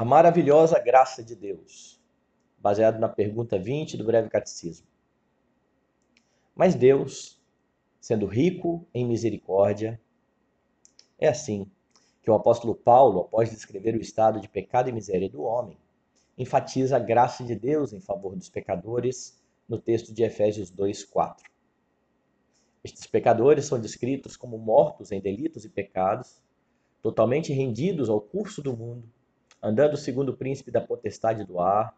A maravilhosa graça de Deus, baseado na pergunta 20 do breve catecismo. Mas Deus, sendo rico em misericórdia, é assim que o apóstolo Paulo, após descrever o estado de pecado e miséria do homem, enfatiza a graça de Deus em favor dos pecadores no texto de Efésios 2:4. Estes pecadores são descritos como mortos em delitos e pecados, totalmente rendidos ao curso do mundo, andando segundo o príncipe da potestade do ar,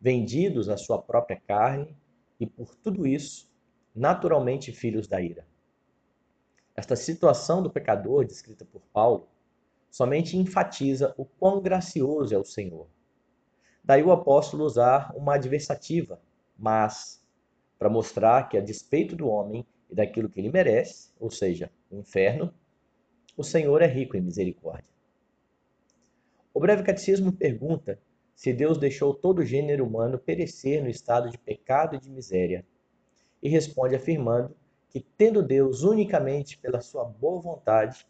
vendidos à sua própria carne e por tudo isso, naturalmente filhos da ira. Esta situação do pecador descrita por Paulo somente enfatiza o quão gracioso é o Senhor. Daí o apóstolo usar uma adversativa, mas, para mostrar que, a despeito do homem e daquilo que ele merece, ou seja, o inferno, o Senhor é rico em misericórdia. O breve catecismo pergunta se Deus deixou todo o gênero humano perecer no estado de pecado e de miséria, e responde afirmando que, tendo Deus unicamente pela sua boa vontade,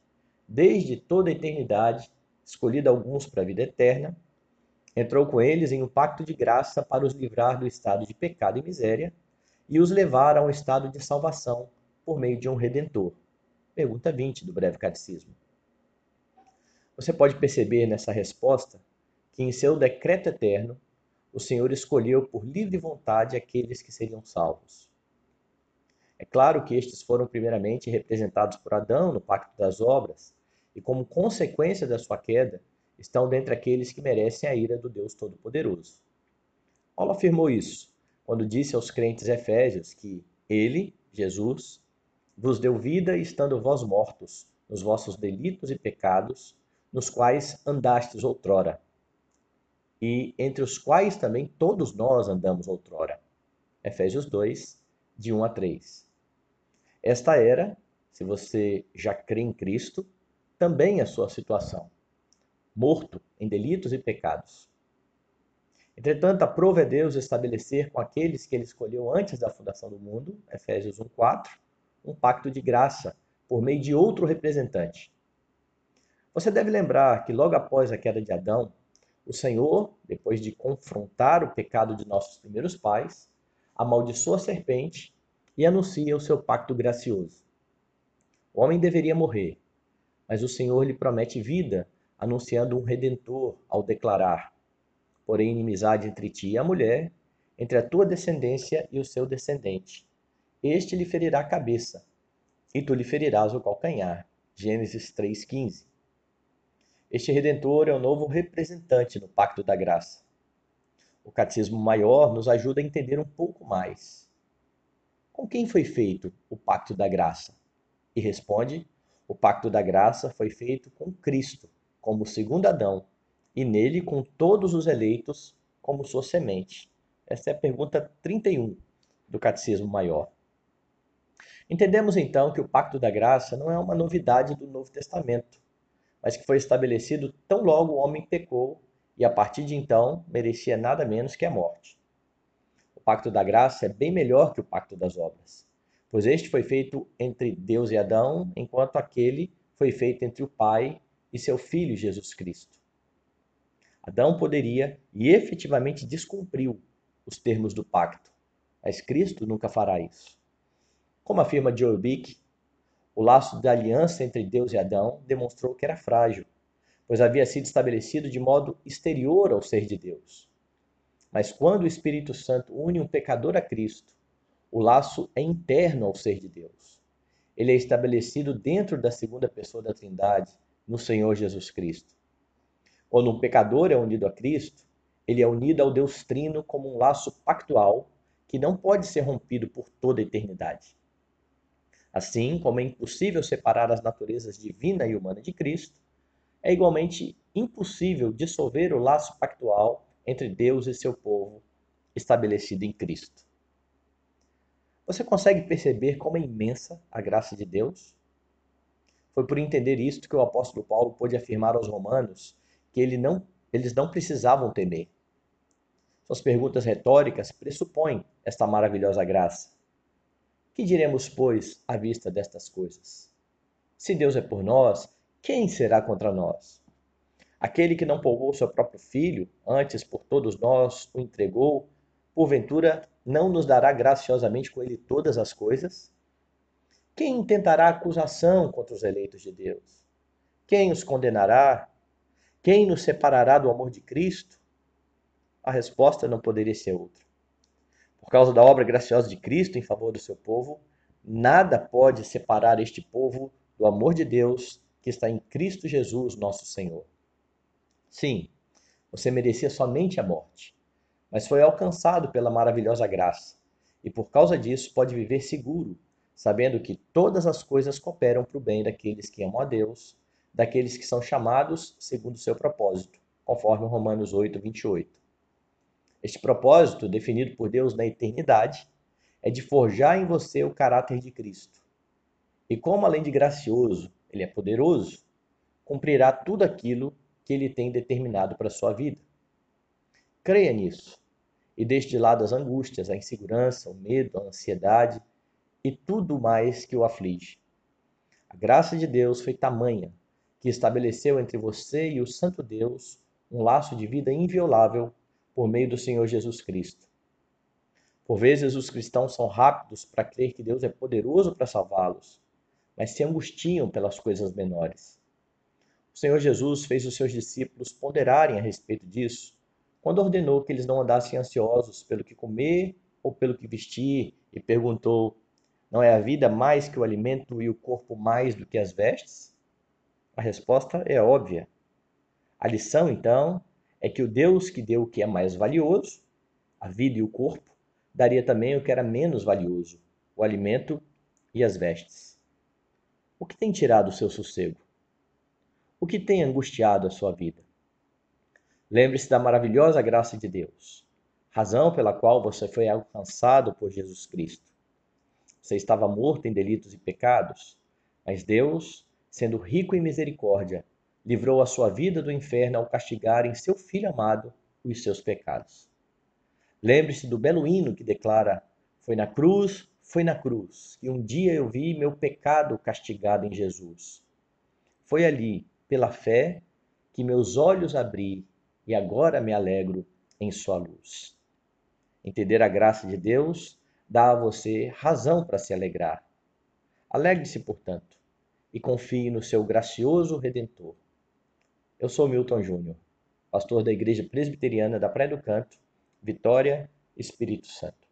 desde toda a eternidade, escolhido alguns para a vida eterna, entrou com eles em um pacto de graça para os livrar do estado de pecado e miséria e os levar a um estado de salvação por meio de um redentor. Pergunta 20 do breve catecismo. Você pode perceber nessa resposta que em seu decreto eterno o Senhor escolheu por livre vontade aqueles que seriam salvos. É claro que estes foram primeiramente representados por Adão no pacto das obras, e como consequência da sua queda, estão dentre aqueles que merecem a ira do Deus Todo-Poderoso. Paulo afirmou isso quando disse aos crentes efésios que ele, Jesus, vos deu vida estando vós mortos nos vossos delitos e pecados, nos quais andastes outrora, e entre os quais também todos nós andamos outrora. Efésios 2, de 1 a 3. Esta era, se você já crê em Cristo, também a sua situação, morto em delitos e pecados. Entretanto, aprova é Deus estabelecer com aqueles que ele escolheu antes da fundação do mundo, Efésios 1:4, um pacto de graça por meio de outro representante. Você deve lembrar que logo após a queda de Adão, o Senhor, depois de confrontar o pecado de nossos primeiros pais, amaldiçoa a serpente e anuncia o seu pacto gracioso. O homem deveria morrer, mas o Senhor lhe promete vida, anunciando um redentor ao declarar: porém inimizade entre ti e a mulher, entre a tua descendência e o seu descendente. Este lhe ferirá a cabeça, e tu lhe ferirás o calcanhar. Gênesis 3,15. Este redentor é o novo representante no pacto da graça. O catecismo maior nos ajuda a entender um pouco mais. Com quem foi feito o pacto da graça? E responde: o pacto da graça foi feito com Cristo, como segundo Adão, e nele com todos os eleitos como sua semente? Essa é a pergunta 31 do Catecismo Maior. Entendemos então que o Pacto da Graça não é uma novidade do Novo Testamento, mas que foi estabelecido tão logo o homem pecou e a partir de então merecia nada menos que a morte. O Pacto da Graça é bem melhor que o Pacto das Obras, pois este foi feito entre Deus e Adão, enquanto aquele foi feito entre o Pai e seu Filho Jesus Cristo. Adão poderia e efetivamente descumpriu os termos do pacto, mas Cristo nunca fará isso. Como afirma Joe Bick, o laço da aliança entre Deus e Adão demonstrou que era frágil, pois havia sido estabelecido de modo exterior ao ser de Deus. Mas quando o Espírito Santo une um pecador a Cristo, o laço é interno ao ser de Deus. Ele é estabelecido dentro da segunda pessoa da Trindade, no Senhor Jesus Cristo. Quando um pecador é unido a Cristo, ele é unido ao Deus Trino como um laço pactual que não pode ser rompido por toda a eternidade. Assim como é impossível separar as naturezas divina e humana de Cristo, é igualmente impossível dissolver o laço pactual entre Deus e seu povo estabelecido em Cristo. Você consegue perceber como é imensa a graça de Deus? Foi por entender isto que o apóstolo Paulo pôde afirmar aos romanos que ele não, eles não precisavam temer. Suas perguntas retóricas pressupõem esta maravilhosa graça. Que diremos, pois, à vista destas coisas? Se Deus é por nós, quem será contra nós? Aquele que não poupou seu próprio filho, antes por todos nós o entregou, porventura não nos dará graciosamente com ele todas as coisas? Quem intentará acusação contra os eleitos de Deus? Quem os condenará? Quem nos separará do amor de Cristo? A resposta não poderia ser outra. Por causa da obra graciosa de Cristo em favor do seu povo, nada pode separar este povo do amor de Deus que está em Cristo Jesus, nosso Senhor. Sim, você merecia somente a morte, mas foi alcançado pela maravilhosa graça, e por causa disso pode viver seguro, sabendo que todas as coisas cooperam para o bem daqueles que amam a Deus, daqueles que são chamados segundo o seu propósito, conforme Romanos 8, 28. Este propósito, definido por Deus na eternidade, é de forjar em você o caráter de Cristo. E como, além de gracioso, ele é poderoso, cumprirá tudo aquilo que ele tem determinado para a sua vida. Creia nisso e deixe de lado as angústias, a insegurança, o medo, a ansiedade e tudo mais que o aflige. A graça de Deus foi tamanha que estabeleceu entre você e o Santo Deus um laço de vida inviolável por meio do Senhor Jesus Cristo. Por vezes os cristãos são rápidos para crer que Deus é poderoso para salvá-los, mas se angustiam pelas coisas menores. O Senhor Jesus fez os seus discípulos ponderarem a respeito disso quando ordenou que eles não andassem ansiosos pelo que comer ou pelo que vestir e perguntou: Não é a vida mais que o alimento e o corpo mais do que as vestes? A resposta é óbvia. A lição, então, é que o Deus que deu o que é mais valioso, a vida e o corpo, daria também o que era menos valioso, o alimento e as vestes. O que tem tirado o seu sossego? O que tem angustiado a sua vida? Lembre-se da maravilhosa graça de Deus, razão pela qual você foi alcançado por Jesus Cristo. Você estava morto em delitos e pecados, mas Deus, sendo rico em misericórdia, livrou a sua vida do inferno ao castigar em seu Filho amado os seus pecados. Lembre-se do belo hino que declara: Foi na cruz, foi na cruz, que um dia eu vi meu pecado castigado em Jesus. Foi ali, pela fé, que meus olhos abri e agora me alegro em sua luz. Entender a graça de Deus dá a você razão para se alegrar. Alegre-se, portanto, e confie no seu gracioso Redentor. Eu sou Milton Júnior, pastor da Igreja Presbiteriana da Praia do Canto, Vitória, Espírito Santo.